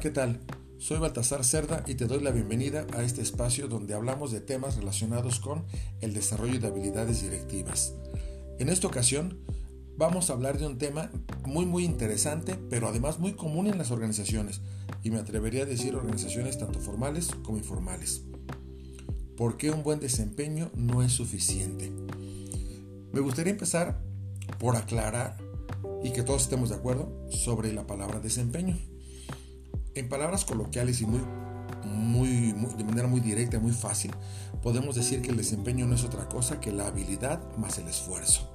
¿qué tal? Soy Baltasar Cerda y te doy la bienvenida a este espacio donde hablamos de temas relacionados con el desarrollo de habilidades directivas. En esta ocasión vamos a hablar de un tema muy muy interesante, pero además muy común en las organizaciones, y me atrevería a decir organizaciones tanto formales como informales. ¿Por qué un buen desempeño no es suficiente? Me gustaría empezar por aclarar y que todos estemos de acuerdo sobre la palabra desempeño. En palabras coloquiales y muy, muy, de manera muy directa y muy fácil, podemos decir que el desempeño no es otra cosa que la habilidad más el esfuerzo.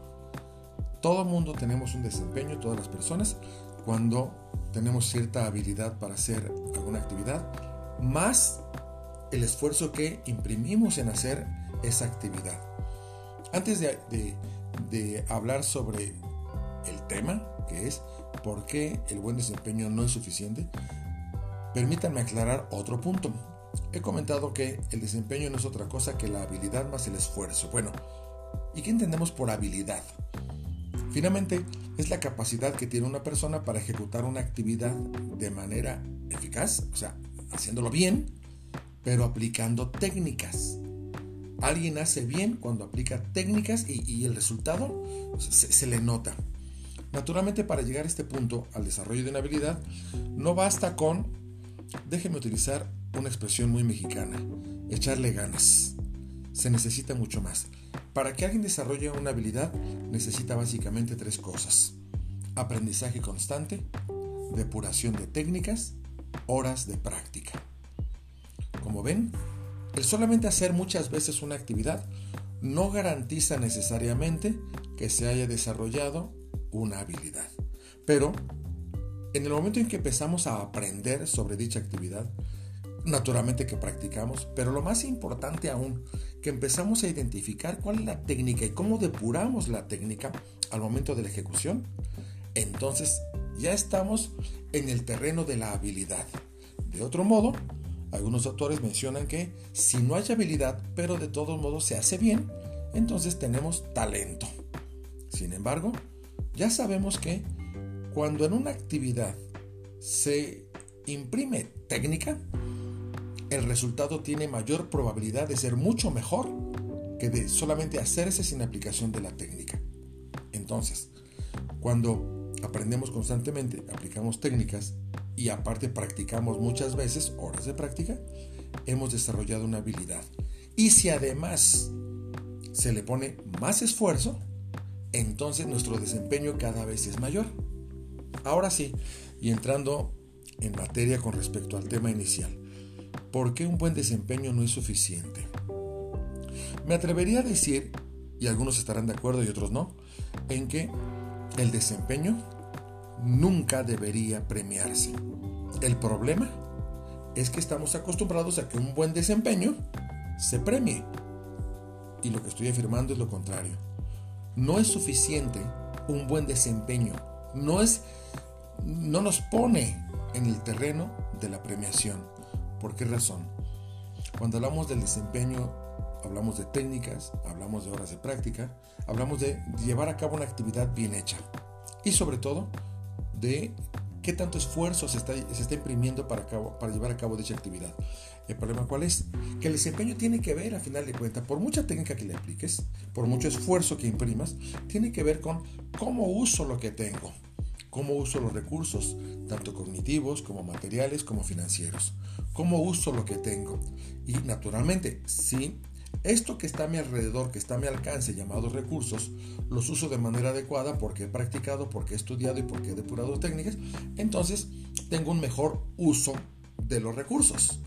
Todo mundo tenemos un desempeño, todas las personas, cuando tenemos cierta habilidad para hacer alguna actividad, más el esfuerzo que imprimimos en hacer esa actividad. Antes de hablar sobre el tema, que es por qué el buen desempeño no es suficiente, permítanme aclarar otro punto. He comentado que el desempeño no es otra cosa que la habilidad más el esfuerzo. Bueno, ¿y qué entendemos por habilidad? Finalmente, es la capacidad que tiene una persona para ejecutar una actividad de manera eficaz, o sea, haciéndolo bien, pero aplicando técnicas. Alguien hace bien cuando aplica técnicas y, el resultado se le nota. Naturalmente para llegar a este punto, al desarrollo de una habilidad, no basta con, déjeme utilizar una expresión muy mexicana, echarle ganas. Se necesita mucho más. Para que alguien desarrolle una habilidad necesita básicamente tres cosas. Aprendizaje constante, depuración de técnicas, horas de práctica. Como ven, el solamente hacer muchas veces una actividad no garantiza necesariamente que se haya desarrollado una habilidad. Pero en el momento en que empezamos a aprender sobre dicha actividad, naturalmente que practicamos, pero lo más importante aún, que empezamos a identificar cuál es la técnica y cómo depuramos la técnica al momento de la ejecución, entonces ya estamos en el terreno de la habilidad. De otro modo, algunos autores mencionan que si no hay habilidad, pero de todos modos se hace bien, entonces tenemos talento. Sin embargo, ya sabemos que cuando en una actividad se imprime técnica, el resultado tiene mayor probabilidad de ser mucho mejor que de solamente hacerse sin aplicación de la técnica. Entonces, cuando aprendemos constantemente, aplicamos técnicas y aparte practicamos muchas veces horas de práctica, hemos desarrollado una habilidad. Y si además se le pone más esfuerzo, entonces nuestro desempeño cada vez es mayor. Ahora sí, y entrando en materia con respecto al tema inicial, ¿por qué un buen desempeño no es suficiente? Me atrevería a decir, y algunos estarán de acuerdo y otros no, en que el desempeño nunca debería premiarse. El problema es que estamos acostumbrados a que un buen desempeño se premie. Y lo que estoy afirmando es lo contrario no es suficiente un buen desempeño, no es no nos pone en el terreno de la premiación. ¿Por qué razón? Cuando hablamos del desempeño, hablamos de técnicas, hablamos de horas de práctica, hablamos de llevar a cabo una actividad bien hecha y sobre todo de qué tanto esfuerzo se está, se está imprimiendo para, para llevar a cabo dicha actividad. ¿El problema cuál es? Que el desempeño tiene que ver, a final de cuentas, por mucha técnica que le apliques, por mucho esfuerzo que imprimas, tiene que ver con cómo uso lo que tengo, cómo uso los recursos, tanto cognitivos como materiales como financieros, cómo uso lo que tengo. Y naturalmente, si esto que está a mi alrededor, que está a mi alcance, llamados recursos, los uso de manera adecuada porque he practicado, porque he estudiado y porque he depurado técnicas, entonces tengo un mejor uso de los recursos.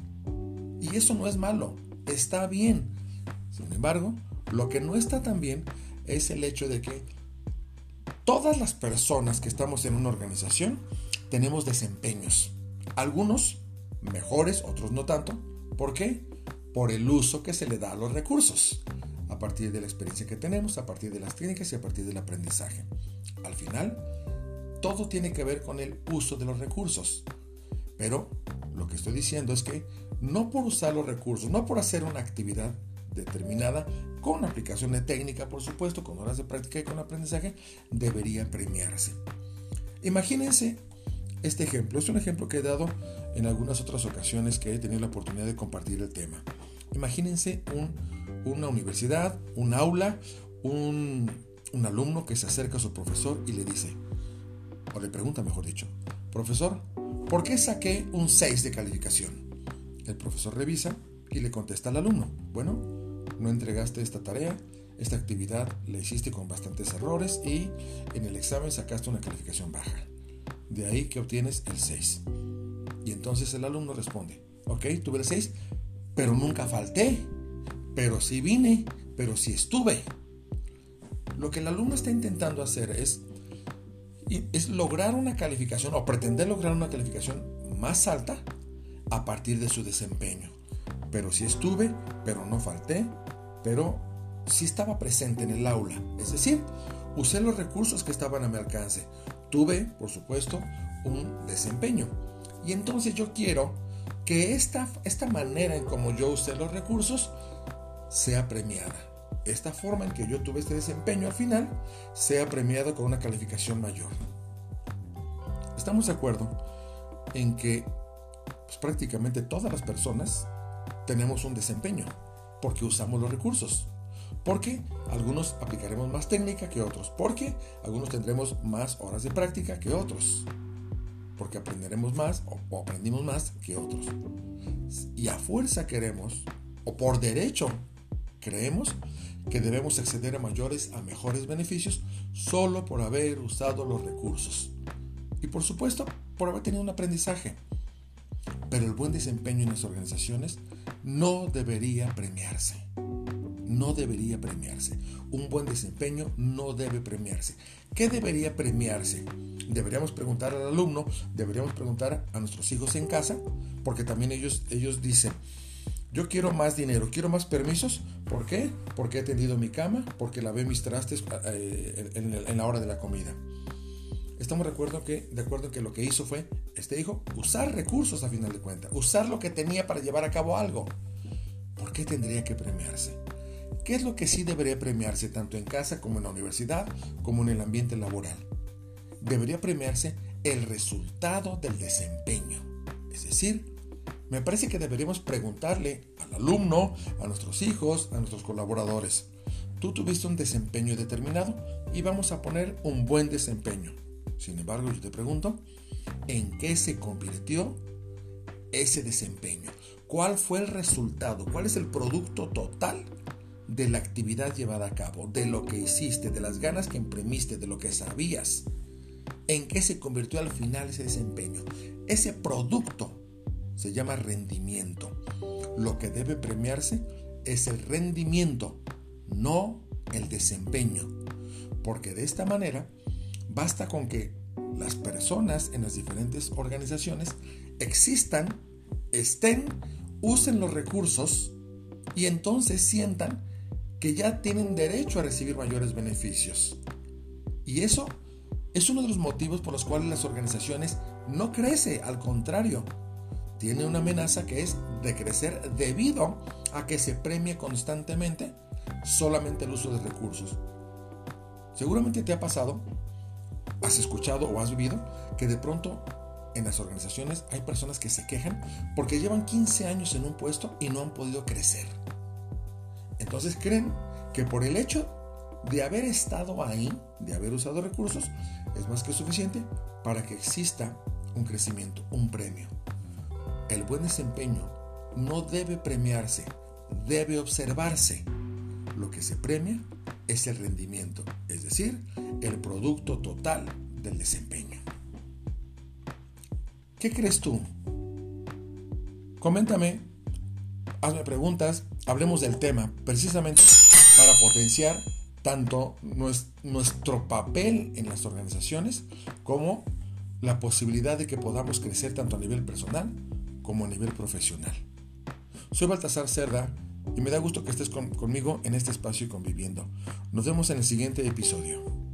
Y eso no es malo, está bien. Sin embargo, lo que no está tan bien es el hecho de que todas las personas que estamos en una organización tenemos desempeños. Algunos mejores, otros no tanto. ¿Por qué? por el uso que se le da a los recursos, a partir de la experiencia que tenemos, a partir de las técnicas y a partir del aprendizaje. Al final, todo tiene que ver con el uso de los recursos. Pero lo que estoy diciendo es que no por usar los recursos, no por hacer una actividad determinada, con aplicación de técnica, por supuesto, con horas de práctica y con aprendizaje, debería premiarse. Imagínense este ejemplo. Es un ejemplo que he dado en algunas otras ocasiones que he tenido la oportunidad de compartir el tema. Imagínense una universidad, un aula, un, un alumno que se acerca a su profesor y le dice, o le pregunta mejor dicho, profesor, ¿por qué saqué un 6 de calificación? El profesor revisa y le contesta al alumno, bueno, no entregaste esta tarea, esta actividad la hiciste con bastantes errores y en el examen sacaste una calificación baja. De ahí que obtienes el 6. Y entonces el alumno responde, ok, tuve el 6, pero nunca falté, pero sí vine, pero sí estuve. Lo que el alumno está intentando hacer es, es lograr una calificación o pretender lograr una calificación más alta a partir de su desempeño. Pero sí estuve, pero no falté, pero sí estaba presente en el aula. Es decir, usé los recursos que estaban a mi alcance. Tuve, por supuesto, un desempeño. Y entonces yo quiero que esta, esta manera en como yo usé los recursos sea premiada. Esta forma en que yo tuve este desempeño al final sea premiada con una calificación mayor. Estamos de acuerdo en que pues, prácticamente todas las personas tenemos un desempeño porque usamos los recursos. Porque algunos aplicaremos más técnica que otros. Porque algunos tendremos más horas de práctica que otros. Porque aprenderemos más o, aprendimos más que otros. Y a fuerza queremos, o por derecho creemos, que debemos acceder a mayores, a mejores beneficios solo por haber usado los recursos. Y por supuesto, por haber tenido un aprendizaje. Pero el buen desempeño en las organizaciones no debería premiarse no debería premiarse. Un buen desempeño no debe premiarse. ¿Qué debería premiarse? Deberíamos preguntar al alumno, deberíamos preguntar a nuestros hijos en casa, porque también ellos, ellos dicen, yo quiero más dinero, quiero más permisos. ¿Por qué? Porque he tendido mi cama, porque lavé mis trastes eh, en, la hora de la comida. Estamos de acuerdo, que, de acuerdo que lo que hizo fue, este hijo, usar recursos a final de cuentas, usar lo que tenía para llevar a cabo algo. ¿Por qué tendría que premiarse? ¿Qué es lo que sí debería premiarse tanto en casa como en la universidad, como en el ambiente laboral? Debería premiarse el resultado del desempeño. Es decir, me parece que deberíamos preguntarle al alumno, a nuestros hijos, a nuestros colaboradores, tú tuviste un desempeño determinado y vamos a poner un buen desempeño. Sin embargo, yo te pregunto, ¿en qué se convirtió ese desempeño? ¿Cuál fue el resultado? ¿Cuál es el producto total de la actividad llevada a cabo, de lo que hiciste, de las ganas que imprimiste, de lo que sabías, en qué se convirtió al final ese desempeño. Ese producto se llama rendimiento. Lo que debe premiarse es el rendimiento, no el desempeño. Porque de esta manera basta con que las personas en las diferentes organizaciones existan, estén, usen los recursos y entonces sientan que ya tienen derecho a recibir mayores beneficios. Y eso es uno de los motivos por los cuales las organizaciones no crece, al contrario, tiene una amenaza que es de crecer debido a que se premie constantemente solamente el uso de recursos. Seguramente te ha pasado, has escuchado o has vivido que de pronto en las organizaciones hay personas que se quejan porque llevan 15 años en un puesto y no han podido crecer. Entonces creen que por el hecho de haber estado ahí, de haber usado recursos, es más que suficiente para que exista un crecimiento, un premio. El buen desempeño no debe premiarse, debe observarse. Lo que se premia es el rendimiento, decir, el producto total del desempeño. ¿Qué crees tú? Coméntame hazme preguntas, hablemos del tema, precisamente para potenciar tanto nuestro papel en las organizaciones como la posibilidad de que podamos crecer tanto a nivel personal como a nivel profesional. Soy Baltasar Cerda y me da gusto que estés conmigo en este espacio y conviviendo. Nos vemos en el siguiente episodio.